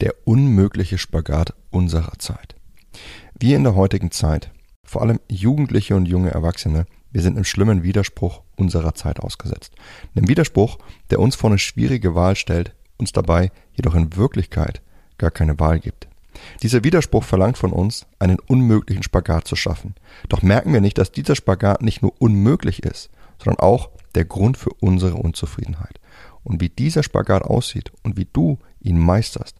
Der unmögliche Spagat unserer Zeit. Wir in der heutigen Zeit, vor allem Jugendliche und junge Erwachsene, wir sind im schlimmen Widerspruch unserer Zeit ausgesetzt. Einem Widerspruch, der uns vor eine schwierige Wahl stellt, uns dabei jedoch in Wirklichkeit gar keine Wahl gibt. Dieser Widerspruch verlangt von uns, einen unmöglichen Spagat zu schaffen. Doch merken wir nicht, dass dieser Spagat nicht nur unmöglich ist, sondern auch der Grund für unsere Unzufriedenheit. Und wie dieser Spagat aussieht und wie du ihn meisterst,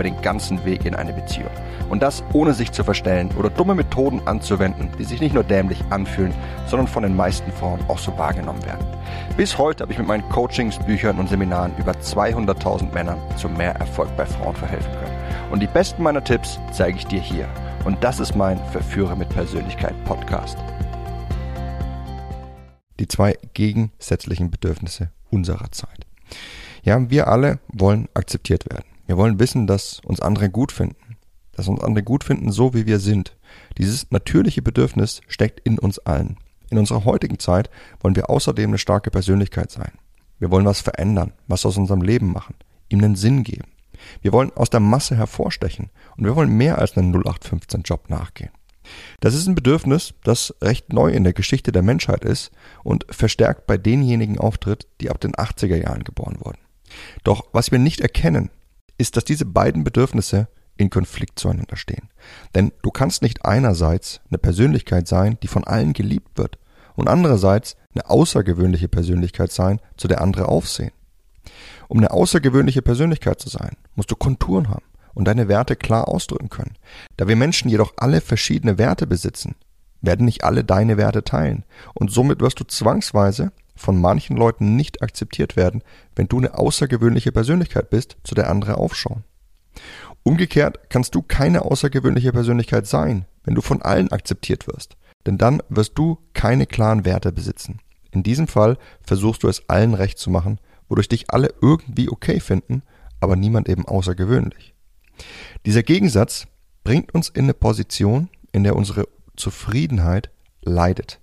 über den ganzen Weg in eine Beziehung. Und das ohne sich zu verstellen oder dumme Methoden anzuwenden, die sich nicht nur dämlich anfühlen, sondern von den meisten Frauen auch so wahrgenommen werden. Bis heute habe ich mit meinen Coachings, Büchern und Seminaren über 200.000 Männern zu mehr Erfolg bei Frauen verhelfen können. Und die besten meiner Tipps zeige ich dir hier. Und das ist mein Verführer mit Persönlichkeit Podcast. Die zwei gegensätzlichen Bedürfnisse unserer Zeit. Ja, wir alle wollen akzeptiert werden. Wir wollen wissen, dass uns andere gut finden, dass uns andere gut finden, so wie wir sind. Dieses natürliche Bedürfnis steckt in uns allen. In unserer heutigen Zeit wollen wir außerdem eine starke Persönlichkeit sein. Wir wollen was verändern, was aus unserem Leben machen, ihm einen Sinn geben. Wir wollen aus der Masse hervorstechen und wir wollen mehr als einen 0815 Job nachgehen. Das ist ein Bedürfnis, das recht neu in der Geschichte der Menschheit ist und verstärkt bei denjenigen auftritt, die ab den 80er Jahren geboren wurden. Doch was wir nicht erkennen, ist, dass diese beiden Bedürfnisse in Konflikt zueinander stehen. Denn du kannst nicht einerseits eine Persönlichkeit sein, die von allen geliebt wird, und andererseits eine außergewöhnliche Persönlichkeit sein, zu der andere aufsehen. Um eine außergewöhnliche Persönlichkeit zu sein, musst du Konturen haben und deine Werte klar ausdrücken können. Da wir Menschen jedoch alle verschiedene Werte besitzen, werden nicht alle deine Werte teilen und somit wirst du zwangsweise von manchen Leuten nicht akzeptiert werden, wenn du eine außergewöhnliche Persönlichkeit bist, zu der andere aufschauen. Umgekehrt kannst du keine außergewöhnliche Persönlichkeit sein, wenn du von allen akzeptiert wirst, denn dann wirst du keine klaren Werte besitzen. In diesem Fall versuchst du es allen recht zu machen, wodurch dich alle irgendwie okay finden, aber niemand eben außergewöhnlich. Dieser Gegensatz bringt uns in eine Position, in der unsere Zufriedenheit leidet.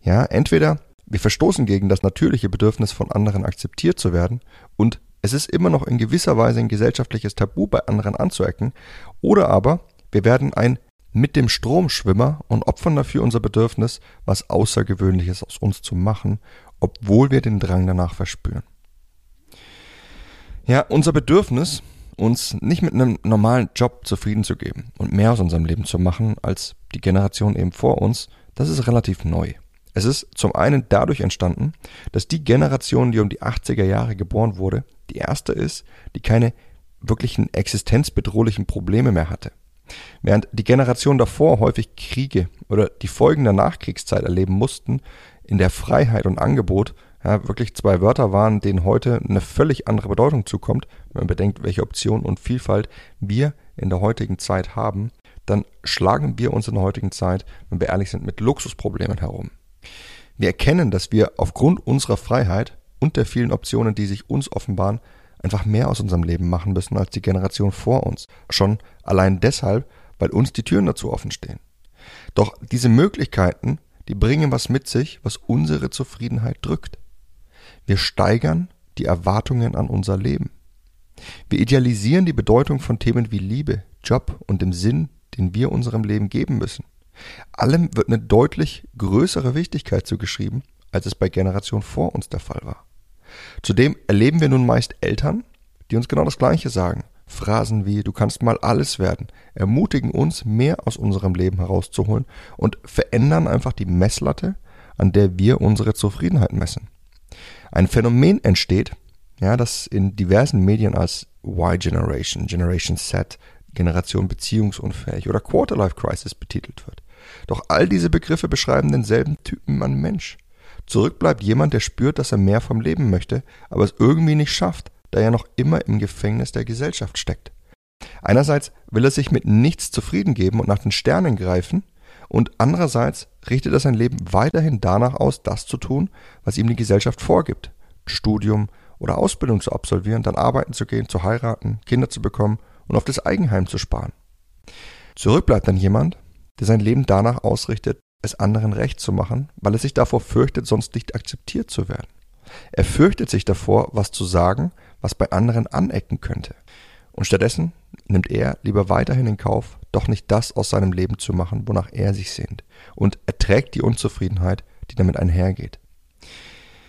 Ja, entweder wir verstoßen gegen das natürliche Bedürfnis von anderen akzeptiert zu werden und es ist immer noch in gewisser Weise ein gesellschaftliches Tabu bei anderen anzuecken, oder aber wir werden ein mit dem Stromschwimmer und opfern dafür unser Bedürfnis, was Außergewöhnliches aus uns zu machen, obwohl wir den Drang danach verspüren. Ja, unser Bedürfnis, uns nicht mit einem normalen Job zufrieden zu geben und mehr aus unserem Leben zu machen als die Generation eben vor uns, das ist relativ neu. Es ist zum einen dadurch entstanden, dass die Generation, die um die 80er Jahre geboren wurde, die erste ist, die keine wirklichen existenzbedrohlichen Probleme mehr hatte. Während die Generation davor häufig Kriege oder die Folgen der Nachkriegszeit erleben mussten, in der Freiheit und Angebot ja, wirklich zwei Wörter waren, denen heute eine völlig andere Bedeutung zukommt, wenn man bedenkt, welche Optionen und Vielfalt wir in der heutigen Zeit haben, dann schlagen wir uns in der heutigen Zeit, wenn wir ehrlich sind, mit Luxusproblemen herum. Wir erkennen, dass wir aufgrund unserer Freiheit und der vielen Optionen, die sich uns offenbaren, einfach mehr aus unserem Leben machen müssen als die Generation vor uns. Schon allein deshalb, weil uns die Türen dazu offen stehen. Doch diese Möglichkeiten, die bringen was mit sich, was unsere Zufriedenheit drückt. Wir steigern die Erwartungen an unser Leben. Wir idealisieren die Bedeutung von Themen wie Liebe, Job und dem Sinn, den wir unserem Leben geben müssen. Allem wird eine deutlich größere Wichtigkeit zugeschrieben, als es bei Generationen vor uns der Fall war. Zudem erleben wir nun meist Eltern, die uns genau das Gleiche sagen. Phrasen wie du kannst mal alles werden ermutigen uns, mehr aus unserem Leben herauszuholen und verändern einfach die Messlatte, an der wir unsere Zufriedenheit messen. Ein Phänomen entsteht, ja, das in diversen Medien als Y-Generation, Generation Z, Generation beziehungsunfähig oder Quarterlife Crisis betitelt wird. Doch all diese Begriffe beschreiben denselben Typen an Mensch. Zurück bleibt jemand, der spürt, dass er mehr vom Leben möchte, aber es irgendwie nicht schafft, da er noch immer im Gefängnis der Gesellschaft steckt. Einerseits will er sich mit nichts zufrieden geben und nach den Sternen greifen, und andererseits richtet er sein Leben weiterhin danach aus, das zu tun, was ihm die Gesellschaft vorgibt. Studium oder Ausbildung zu absolvieren, dann arbeiten zu gehen, zu heiraten, Kinder zu bekommen und auf das Eigenheim zu sparen. Zurück bleibt dann jemand, der sein Leben danach ausrichtet, es anderen recht zu machen, weil er sich davor fürchtet, sonst nicht akzeptiert zu werden. Er fürchtet sich davor, was zu sagen, was bei anderen anecken könnte. Und stattdessen nimmt er lieber weiterhin in Kauf, doch nicht das aus seinem Leben zu machen, wonach er sich sehnt, und erträgt die Unzufriedenheit, die damit einhergeht.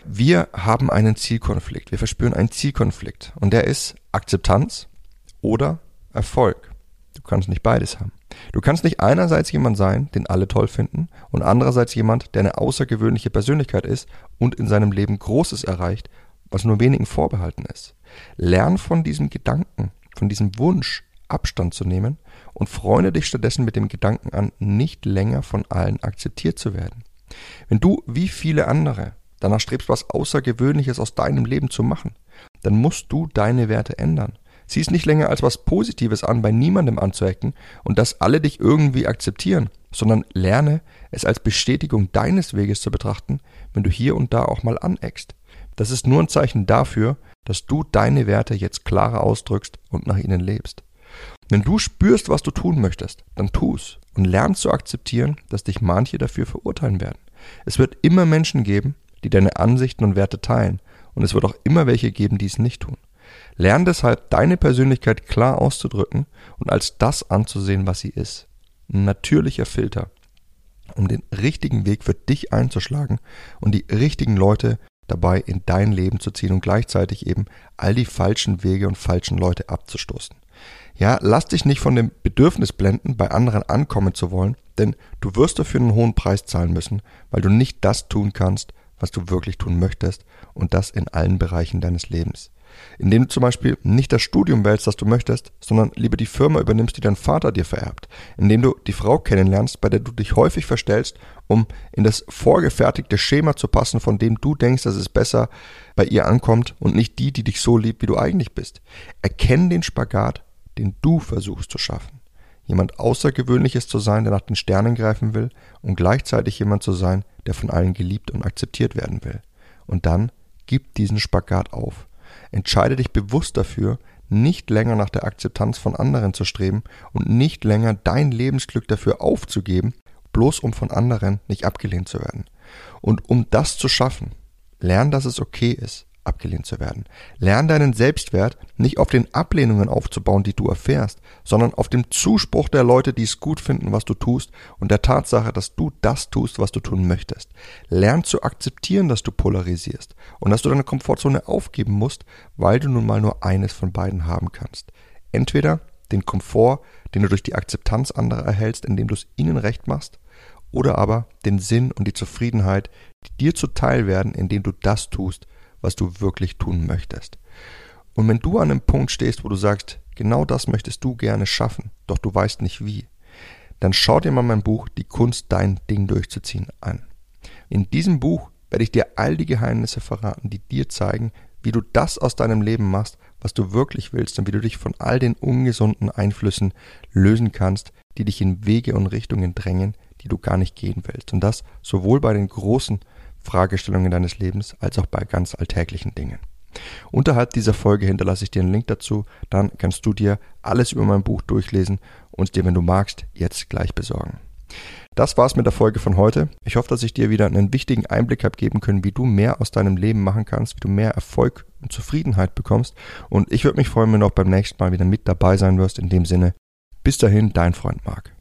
Wir haben einen Zielkonflikt, wir verspüren einen Zielkonflikt, und der ist Akzeptanz oder Erfolg. Du kannst nicht beides haben. Du kannst nicht einerseits jemand sein, den alle toll finden, und andererseits jemand, der eine außergewöhnliche Persönlichkeit ist und in seinem Leben Großes erreicht, was nur wenigen vorbehalten ist. Lern von diesem Gedanken, von diesem Wunsch, Abstand zu nehmen und freunde dich stattdessen mit dem Gedanken an, nicht länger von allen akzeptiert zu werden. Wenn du, wie viele andere, danach strebst, was Außergewöhnliches aus deinem Leben zu machen, dann musst du deine Werte ändern. Sieh es nicht länger als was Positives an, bei niemandem anzuecken und dass alle dich irgendwie akzeptieren, sondern lerne es als Bestätigung deines Weges zu betrachten, wenn du hier und da auch mal aneckst. Das ist nur ein Zeichen dafür, dass du deine Werte jetzt klarer ausdrückst und nach ihnen lebst. Wenn du spürst, was du tun möchtest, dann tu's und lern zu akzeptieren, dass dich manche dafür verurteilen werden. Es wird immer Menschen geben, die deine Ansichten und Werte teilen, und es wird auch immer welche geben, die es nicht tun. Lern deshalb deine Persönlichkeit klar auszudrücken und als das anzusehen, was sie ist. Ein natürlicher Filter, um den richtigen Weg für dich einzuschlagen und die richtigen Leute dabei in dein Leben zu ziehen und gleichzeitig eben all die falschen Wege und falschen Leute abzustoßen. Ja, lass dich nicht von dem Bedürfnis blenden, bei anderen ankommen zu wollen, denn du wirst dafür einen hohen Preis zahlen müssen, weil du nicht das tun kannst, was du wirklich tun möchtest und das in allen Bereichen deines Lebens indem du zum Beispiel nicht das Studium wählst, das du möchtest, sondern lieber die Firma übernimmst, die dein Vater dir vererbt, indem du die Frau kennenlernst, bei der du dich häufig verstellst, um in das vorgefertigte Schema zu passen, von dem du denkst, dass es besser bei ihr ankommt und nicht die, die dich so liebt, wie du eigentlich bist. Erkenn den Spagat, den du versuchst zu schaffen. Jemand Außergewöhnliches zu sein, der nach den Sternen greifen will und gleichzeitig jemand zu sein, der von allen geliebt und akzeptiert werden will. Und dann gib diesen Spagat auf. Entscheide dich bewusst dafür, nicht länger nach der Akzeptanz von anderen zu streben und nicht länger dein Lebensglück dafür aufzugeben, bloß um von anderen nicht abgelehnt zu werden. Und um das zu schaffen, lern, dass es okay ist, abgelehnt zu werden. Lern deinen Selbstwert nicht auf den Ablehnungen aufzubauen, die du erfährst, sondern auf dem Zuspruch der Leute, die es gut finden, was du tust und der Tatsache, dass du das tust, was du tun möchtest. Lern zu akzeptieren, dass du polarisierst und dass du deine Komfortzone aufgeben musst, weil du nun mal nur eines von beiden haben kannst. Entweder den Komfort, den du durch die Akzeptanz anderer erhältst, indem du es ihnen recht machst, oder aber den Sinn und die Zufriedenheit, die dir zuteil werden, indem du das tust, was du wirklich tun möchtest. Und wenn du an einem Punkt stehst, wo du sagst, genau das möchtest du gerne schaffen, doch du weißt nicht wie, dann schau dir mal mein Buch Die Kunst, dein Ding durchzuziehen an. In diesem Buch werde ich dir all die Geheimnisse verraten, die dir zeigen, wie du das aus deinem Leben machst, was du wirklich willst und wie du dich von all den ungesunden Einflüssen lösen kannst, die dich in Wege und Richtungen drängen, die du gar nicht gehen willst. Und das sowohl bei den großen Fragestellungen deines Lebens als auch bei ganz alltäglichen Dingen. Unterhalb dieser Folge hinterlasse ich dir einen Link dazu, dann kannst du dir alles über mein Buch durchlesen und dir, wenn du magst, jetzt gleich besorgen. Das war's mit der Folge von heute. Ich hoffe, dass ich dir wieder einen wichtigen Einblick habe geben können, wie du mehr aus deinem Leben machen kannst, wie du mehr Erfolg und Zufriedenheit bekommst. Und ich würde mich freuen, wenn du auch beim nächsten Mal wieder mit dabei sein wirst. In dem Sinne, bis dahin, dein Freund Marc.